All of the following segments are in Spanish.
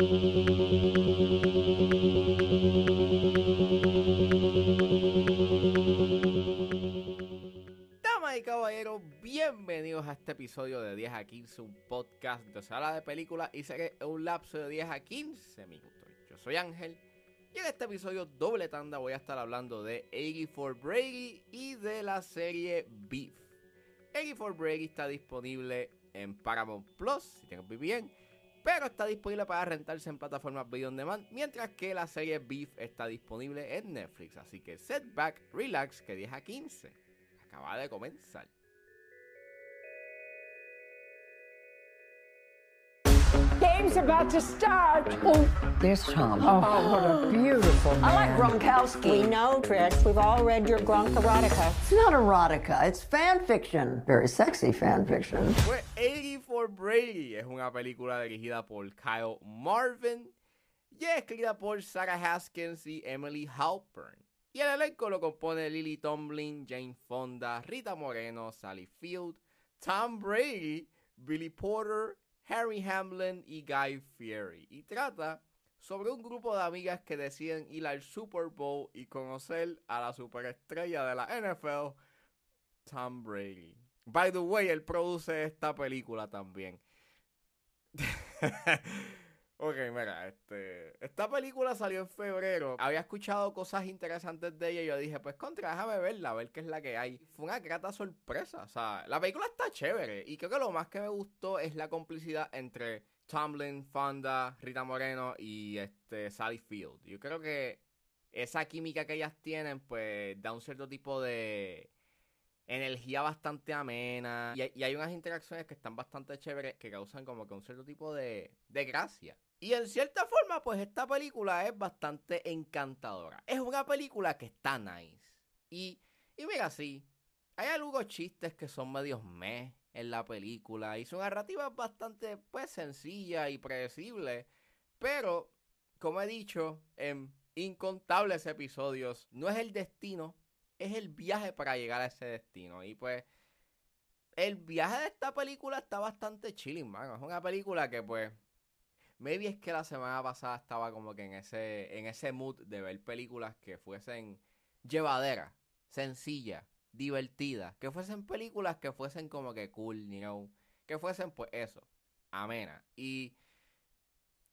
Damas y caballeros, bienvenidos a este episodio de 10 a 15, un podcast de sala de películas y series en un lapso de 10 a 15 minutos. Yo soy Ángel y en este episodio doble tanda voy a estar hablando de 84 Brady y de la serie Beef. 84 Brady está disponible en Paramount Plus, si tienes VPN, pero está disponible para rentarse en plataformas video on demand, mientras que la serie Beef está disponible en Netflix. Así que setback, relax, que 10 a 15 acaba de comenzar. Game's about to start. Oh, there's Tom. Oh, what a beautiful man. I like Gronkowski. We know, Trish. We've all read your Gronk erotica. It's not erotica. It's fan fiction. Very sexy fan fiction. Pues 84 Brady es una película dirigida por Kyle Marvin y es escrita por Sarah Haskins y Emily Halpern. Y el elenco lo compone Lily Tomlin, Jane Fonda, Rita Moreno, Sally Field, Tom Brady, Billy Porter, Harry Hamlin y Guy Fieri. Y trata sobre un grupo de amigas que deciden ir al Super Bowl y conocer a la superestrella de la NFL, Tom Brady. By the way, él produce esta película también. ok, mira, este, esta película salió en febrero. Había escuchado cosas interesantes de ella y yo dije, pues contra, déjame verla, a ver qué es la que hay. Fue una grata sorpresa. O sea, la película está chévere. Y creo que lo más que me gustó es la complicidad entre Tomlin, Fonda, Rita Moreno y este Sally Field. Yo creo que esa química que ellas tienen, pues, da un cierto tipo de energía bastante amena. Y, hay- unas interacciones que están bastante chéveres que causan como que un cierto tipo de, de gracia. Y en cierta forma, pues esta película es bastante encantadora. Es una película que está nice. Y, y mira, sí, hay algunos chistes que son medios meh en la película. Y su narrativa es bastante, pues, sencilla y predecible. Pero, como he dicho en incontables episodios, no es el destino, es el viaje para llegar a ese destino. Y pues, el viaje de esta película está bastante chilling, mano. Es una película que, pues, maybe es que la semana pasada estaba como que en ese, en ese mood de ver películas que fuesen llevaderas, sencillas, divertidas. Que fuesen películas que fuesen como que cool, you know. Que fuesen, pues, eso, amena. Y.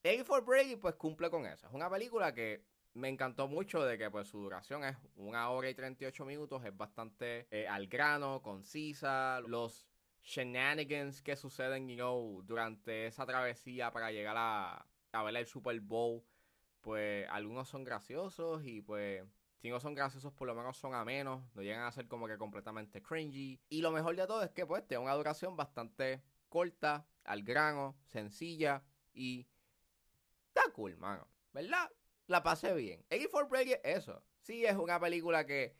84 Brady, pues, cumple con eso. Es una película que me encantó mucho de que pues su duración es una hora y 38 minutos, es bastante eh, al grano, concisa, los shenanigans que suceden, you know, durante esa travesía para llegar a, a ver el Super Bowl, pues algunos son graciosos y pues si no son graciosos por lo menos son amenos, no llegan a ser como que completamente cringy. Y lo mejor de todo es que pues tiene una duración bastante corta, al grano, sencilla y está cool, mano, ¿verdad? la pasé bien. 84 Brady es eso. Sí, es una película que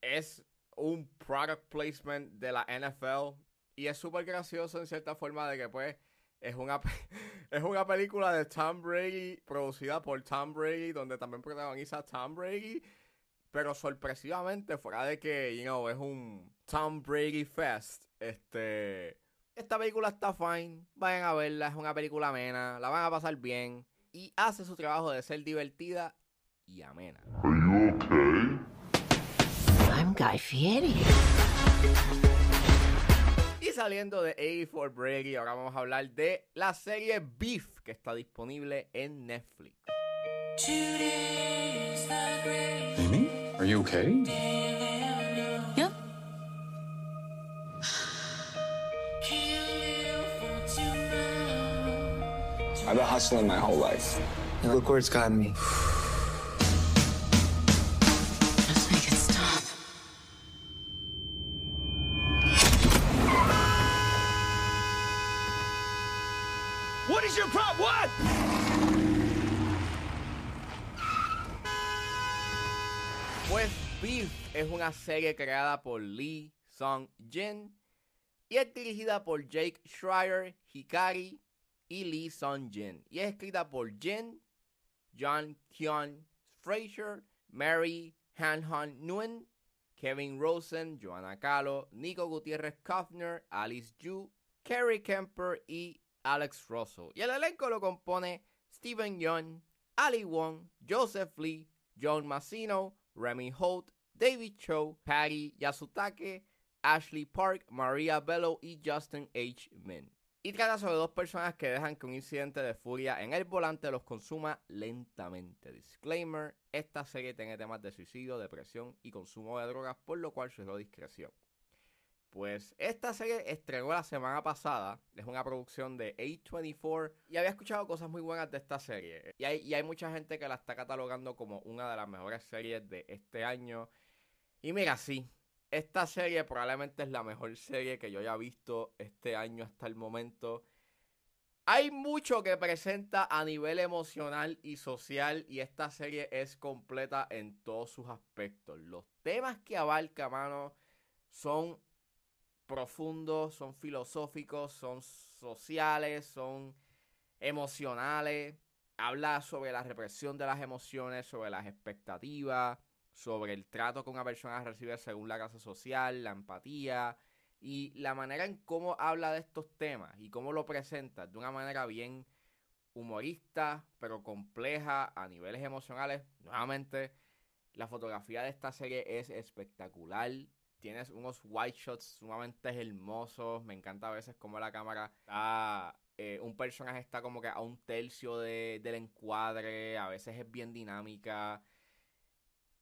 es un product placement de la NFL y es súper gracioso en cierta forma de que pues es una, es una película de Tom Brady producida por Tom Brady donde también protagoniza Tom Brady pero sorpresivamente fuera de que you know, es un Tom Brady Fest este esta película está fine vayan a verla es una película amena la van a pasar bien y hace su trabajo de ser divertida y amena. I'm Guy Fieri. Y saliendo de 84 Brady, ahora vamos a hablar de la serie Beef que está disponible en Netflix. Amy, are you okay? Yep. I've been hustling my whole life. Look where it's gotten me. Pues Beef es una serie creada por Lee Sung Jin y es dirigida por Jake Schreier, Hikari y Lee Sung Jin. Y es escrita por Jin, John Kyun Fraser, Mary Han Han Nguyen, Kevin Rosen, Joanna Calo, Nico Gutiérrez Kufner, Alice Yu, Kerry Kemper y Alex Russell. Y el elenco lo compone Steven Yeun, Ali Wong, Joseph Lee, John Massino, Remy Holt, David Cho, Patty Yasutake, Ashley Park, Maria Bello y Justin H. Min. Y trata sobre dos personas que dejan que un incidente de furia en el volante los consuma lentamente. Disclaimer, esta serie tiene temas de suicidio, depresión y consumo de drogas, por lo cual sugiero discreción. Pues esta serie estrenó la semana pasada, es una producción de A24 y había escuchado cosas muy buenas de esta serie. Y hay, y hay mucha gente que la está catalogando como una de las mejores series de este año. Y mira, sí, esta serie probablemente es la mejor serie que yo haya visto este año hasta el momento. Hay mucho que presenta a nivel emocional y social y esta serie es completa en todos sus aspectos. Los temas que abarca, mano, son profundos, son filosóficos, son sociales, son emocionales. Habla sobre la represión de las emociones, sobre las expectativas, sobre el trato que una persona recibe según la clase social, la empatía y la manera en cómo habla de estos temas y cómo lo presenta de una manera bien humorista, pero compleja a niveles emocionales. Nuevamente, la fotografía de esta serie es espectacular. Tienes unos white shots sumamente hermosos. Me encanta a veces cómo la cámara eh, un personaje está como que a un tercio de- del encuadre. A veces es bien dinámica.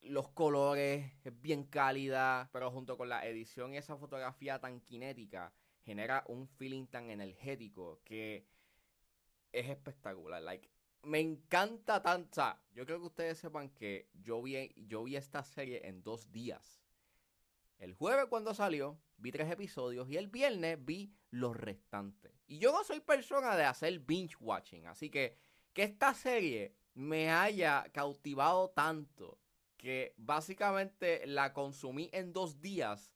Los colores es bien cálida. Pero junto con la edición y esa fotografía tan cinética, genera un feeling tan energético que es espectacular. Like, me encanta tanto. Yo creo que ustedes sepan que yo vi, yo vi esta serie en dos días. El jueves cuando salió, vi tres episodios y el viernes vi los restantes. Y yo no soy persona de hacer binge watching, así que que esta serie me haya cautivado tanto que básicamente la consumí en dos días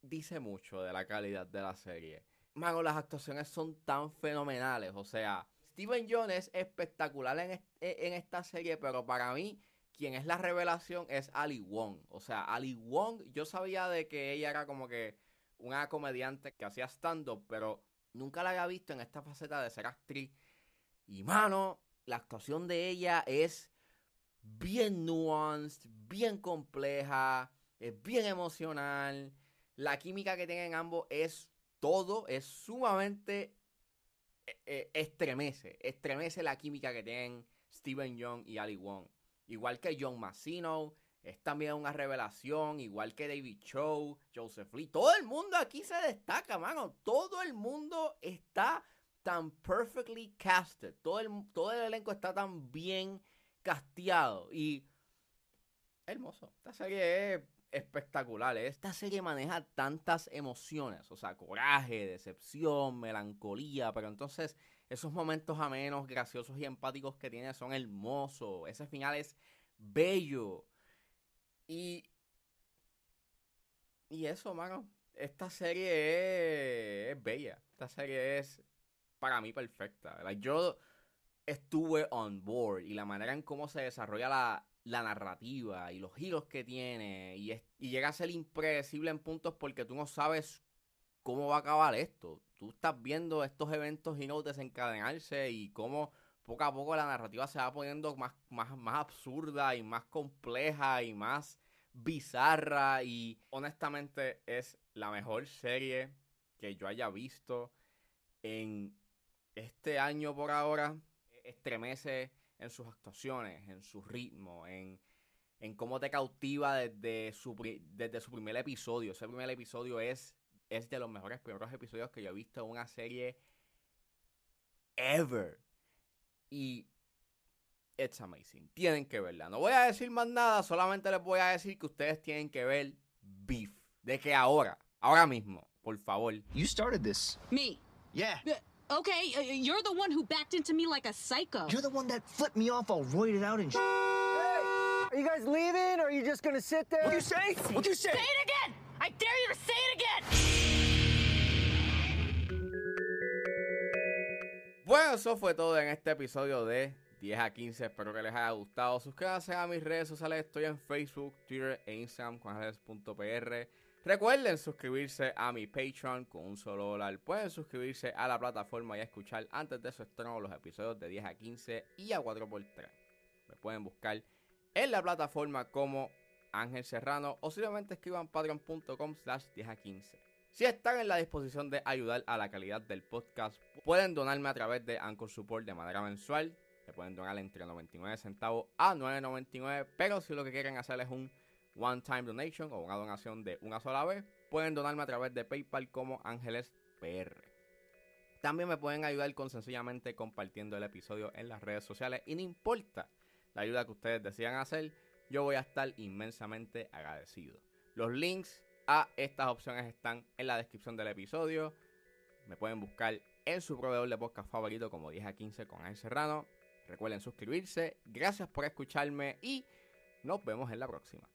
dice mucho de la calidad de la serie. Mano, las actuaciones son tan fenomenales, o sea, Steven Jones es espectacular en, en esta serie, pero para mí quien es la revelación es Ali Wong. O sea, Ali Wong, yo sabía de que ella era como que una comediante que hacía stand-up, pero nunca la había visto en esta faceta de ser actriz. Y mano, la actuación de ella es bien nuanced, bien compleja, es bien emocional. La química que tienen ambos es todo, es sumamente eh, eh, estremece, estremece la química que tienen Steven Young y Ali Wong. Igual que John Massino, es también una revelación, igual que David Cho, Joseph Lee. Todo el mundo aquí se destaca, mano. Todo el mundo está tan perfectly casted. Todo el, todo el elenco está tan bien casteado. Y hermoso. Esta serie es espectacular. Esta serie maneja tantas emociones. O sea, coraje, decepción, melancolía. Pero entonces esos momentos amenos, graciosos y empáticos que tiene son hermosos. Ese final es bello. Y. Y eso, mano. Esta serie es, bella. Esta serie es para mí perfecta. Like, yo estuve on board y la manera en cómo se desarrolla la, la narrativa y los giros que tiene y, es- y llega a ser impredecible en puntos porque tú no sabes cómo va a acabar esto. Tú estás viendo estos eventos y no desencadenarse y cómo poco a poco la narrativa se va poniendo más, más, más absurda y más compleja y más bizarra y honestamente es la mejor serie que yo haya visto en este año por ahora. Estremece en sus actuaciones, en su ritmo, en, en cómo te cautiva desde su, desde su primer episodio. Ese primer episodio es, es de los mejores primeros episodios que yo he visto en una serie ever. Y it's amazing. Tienen que verla. No voy a decir más nada, solamente les voy a decir que ustedes tienen que ver Beef. De que ahora, ahora mismo, por favor. You started this. Me. Yeah. Uh, Okay, uh, you're the one who backed into me like a psycho. You're the one that flipped me off all roided out and sh- Are you guys leaving or are you just gonna sit there? What'd you say? What'd you say? Say it again! I dare you to say it again! Bueno, eso fue todo en este episodio de 10 a 15. Espero que les haya gustado. Suscríbanse a mis redes sociales. Estoy en Facebook, Twitter e Instagram con. Recuerden suscribirse a mi Patreon con un solo dólar. Pueden suscribirse a la plataforma y escuchar antes de su estreno los episodios de 10 a 15 y a 4x3. Me pueden buscar en la plataforma como Ángel Serrano o simplemente escriban patreon.com slash 10 a 15. Si están en la disposición de ayudar a la calidad del podcast, pueden donarme a través de Anchor Support de manera mensual. Se pueden donar entre 99 centavos a 9.99, pero si lo que quieren hacer es un one-time donation o una donación de una sola vez, pueden donarme a través de PayPal como Ángeles PR. También me pueden ayudar con sencillamente compartiendo el episodio en las redes sociales y no importa la ayuda que ustedes decidan hacer, yo voy a estar inmensamente agradecido. Los links a estas opciones están en la descripción del episodio. Me pueden buscar en su proveedor de podcast favorito como 10 a 15 con Ángel Serrano. Recuerden suscribirse. Gracias por escucharme y nos vemos en la próxima.